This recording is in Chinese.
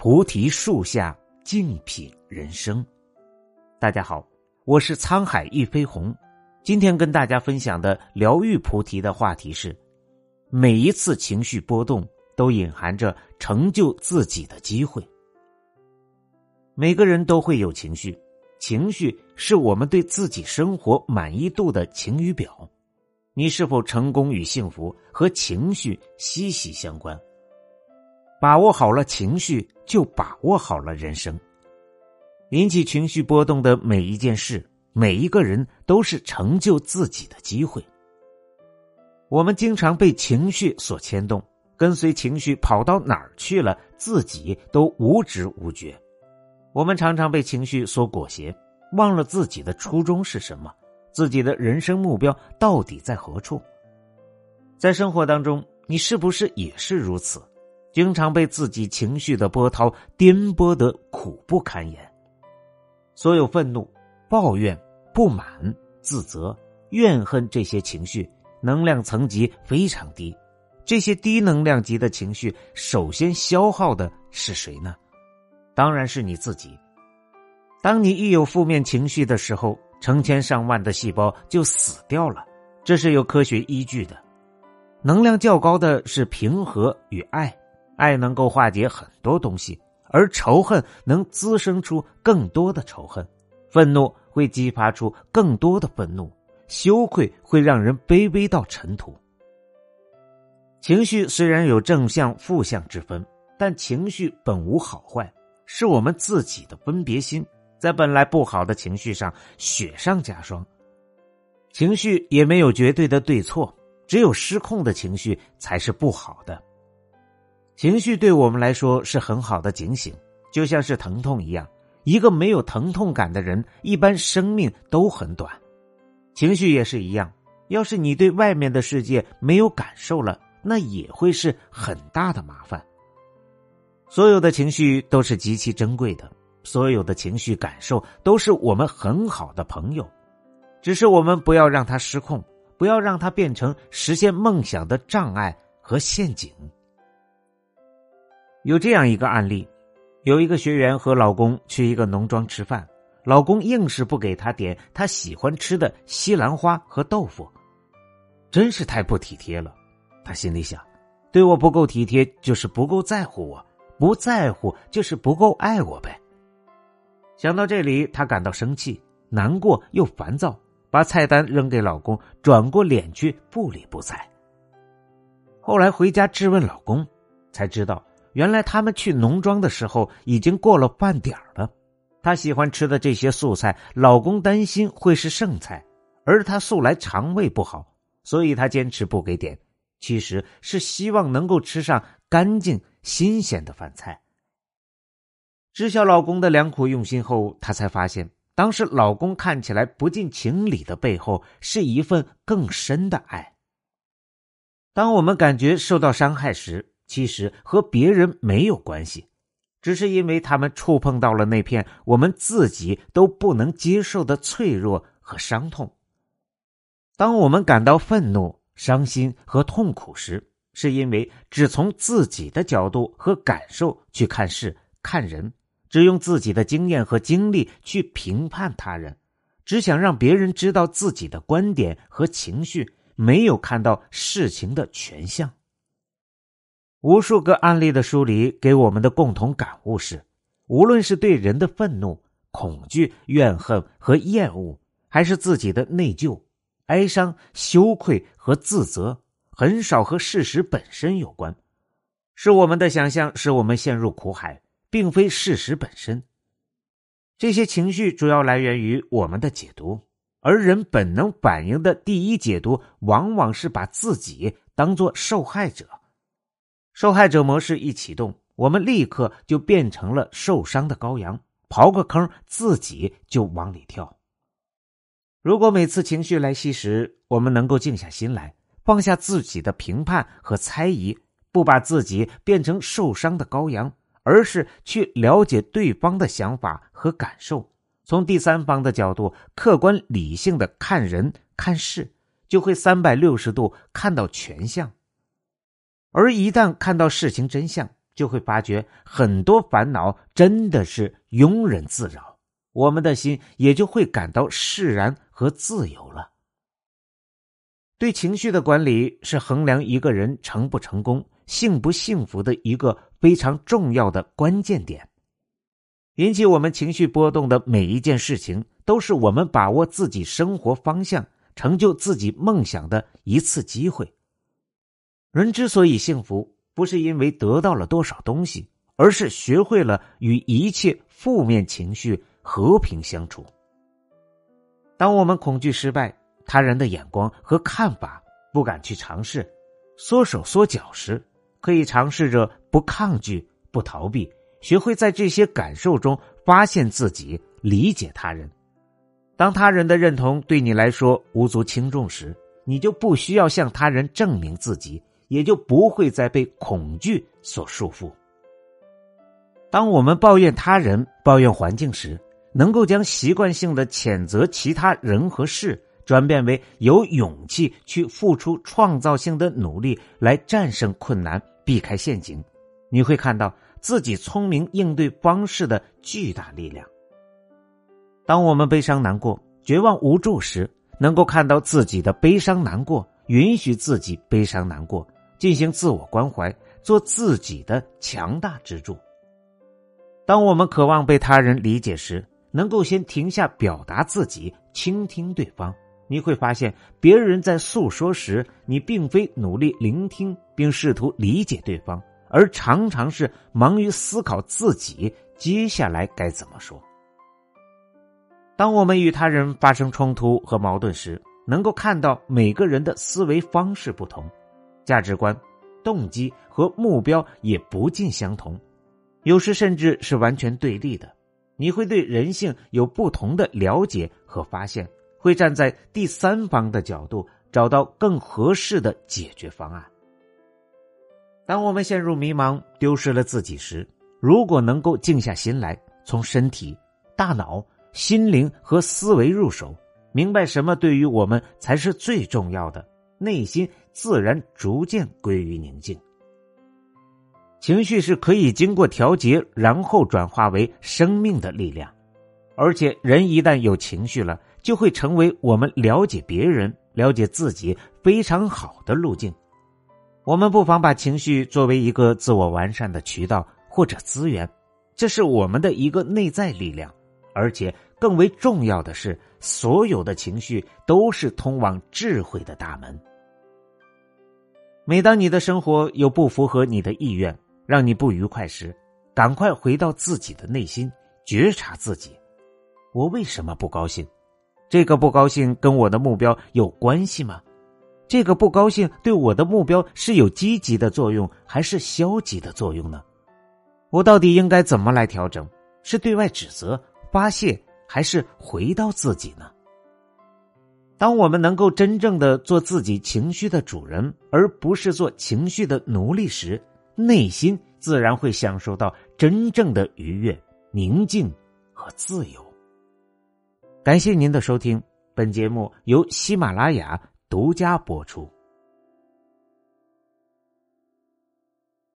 菩提树下静品人生。大家好，我是沧海一飞鸿。今天跟大家分享的疗愈菩提的话题是：每一次情绪波动都隐含着成就自己的机会。每个人都会有情绪，情绪是我们对自己生活满意度的晴雨表。你是否成功与幸福和情绪息息相关？把握好了情绪，就把握好了人生。引起情绪波动的每一件事，每一个人都是成就自己的机会。我们经常被情绪所牵动，跟随情绪跑到哪儿去了，自己都无知无觉。我们常常被情绪所裹挟，忘了自己的初衷是什么。自己的人生目标到底在何处？在生活当中，你是不是也是如此？经常被自己情绪的波涛颠簸的苦不堪言。所有愤怒、抱怨、不满、自责、怨恨这些情绪，能量层级非常低。这些低能量级的情绪，首先消耗的是谁呢？当然是你自己。当你一有负面情绪的时候，成千上万的细胞就死掉了，这是有科学依据的。能量较高的是平和与爱，爱能够化解很多东西，而仇恨能滋生出更多的仇恨，愤怒会激发出更多的愤怒，羞愧会让人卑微到尘土。情绪虽然有正向、负向之分，但情绪本无好坏，是我们自己的分别心。在本来不好的情绪上雪上加霜，情绪也没有绝对的对错，只有失控的情绪才是不好的。情绪对我们来说是很好的警醒，就像是疼痛一样。一个没有疼痛感的人，一般生命都很短。情绪也是一样，要是你对外面的世界没有感受了，那也会是很大的麻烦。所有的情绪都是极其珍贵的。所有的情绪感受都是我们很好的朋友，只是我们不要让它失控，不要让它变成实现梦想的障碍和陷阱。有这样一个案例，有一个学员和老公去一个农庄吃饭，老公硬是不给她点她喜欢吃的西兰花和豆腐，真是太不体贴了。她心里想，对我不够体贴就是不够在乎我，不在乎就是不够爱我呗。想到这里，她感到生气、难过又烦躁，把菜单扔给老公，转过脸去不理不睬。后来回家质问老公，才知道原来他们去农庄的时候已经过了饭点了。她喜欢吃的这些素菜，老公担心会是剩菜，而她素来肠胃不好，所以她坚持不给点，其实是希望能够吃上干净新鲜的饭菜。知晓老公的良苦用心后，她才发现，当时老公看起来不近情理的背后，是一份更深的爱。当我们感觉受到伤害时，其实和别人没有关系，只是因为他们触碰到了那片我们自己都不能接受的脆弱和伤痛。当我们感到愤怒、伤心和痛苦时，是因为只从自己的角度和感受去看事、看人。只用自己的经验和经历去评判他人，只想让别人知道自己的观点和情绪，没有看到事情的全相。无数个案例的梳理给我们的共同感悟是：无论是对人的愤怒、恐惧、怨恨和厌恶，还是自己的内疚、哀伤、羞愧和自责，很少和事实本身有关，是我们的想象使我们陷入苦海。并非事实本身，这些情绪主要来源于我们的解读，而人本能反应的第一解读，往往是把自己当做受害者。受害者模式一启动，我们立刻就变成了受伤的羔羊，刨个坑自己就往里跳。如果每次情绪来袭时，我们能够静下心来，放下自己的评判和猜疑，不把自己变成受伤的羔羊。而是去了解对方的想法和感受，从第三方的角度客观理性的看人看事，就会三百六十度看到全相。而一旦看到事情真相，就会发觉很多烦恼真的是庸人自扰，我们的心也就会感到释然和自由了。对情绪的管理是衡量一个人成不成功、幸不幸福的一个非常重要的关键点。引起我们情绪波动的每一件事情，都是我们把握自己生活方向、成就自己梦想的一次机会。人之所以幸福，不是因为得到了多少东西，而是学会了与一切负面情绪和平相处。当我们恐惧失败、他人的眼光和看法，不敢去尝试，缩手缩脚时，可以尝试着不抗拒、不逃避。学会在这些感受中发现自己，理解他人。当他人的认同对你来说无足轻重时，你就不需要向他人证明自己，也就不会再被恐惧所束缚。当我们抱怨他人、抱怨环境时，能够将习惯性的谴责其他人和事，转变为有勇气去付出创造性的努力来战胜困难、避开陷阱，你会看到。自己聪明应对方式的巨大力量。当我们悲伤难过、绝望无助时，能够看到自己的悲伤难过，允许自己悲伤难过，进行自我关怀，做自己的强大支柱。当我们渴望被他人理解时，能够先停下表达自己，倾听对方。你会发现，别人在诉说时，你并非努力聆听并试图理解对方。而常常是忙于思考自己接下来该怎么说。当我们与他人发生冲突和矛盾时，能够看到每个人的思维方式不同，价值观、动机和目标也不尽相同，有时甚至是完全对立的。你会对人性有不同的了解和发现，会站在第三方的角度找到更合适的解决方案。当我们陷入迷茫、丢失了自己时，如果能够静下心来，从身体、大脑、心灵和思维入手，明白什么对于我们才是最重要的，内心自然逐渐归于宁静。情绪是可以经过调节，然后转化为生命的力量，而且人一旦有情绪了，就会成为我们了解别人、了解自己非常好的路径。我们不妨把情绪作为一个自我完善的渠道或者资源，这是我们的一个内在力量。而且更为重要的是，所有的情绪都是通往智慧的大门。每当你的生活有不符合你的意愿，让你不愉快时，赶快回到自己的内心，觉察自己：我为什么不高兴？这个不高兴跟我的目标有关系吗？这个不高兴对我的目标是有积极的作用还是消极的作用呢？我到底应该怎么来调整？是对外指责、发泄，还是回到自己呢？当我们能够真正的做自己情绪的主人，而不是做情绪的奴隶时，内心自然会享受到真正的愉悦、宁静和自由。感谢您的收听，本节目由喜马拉雅。独家播出。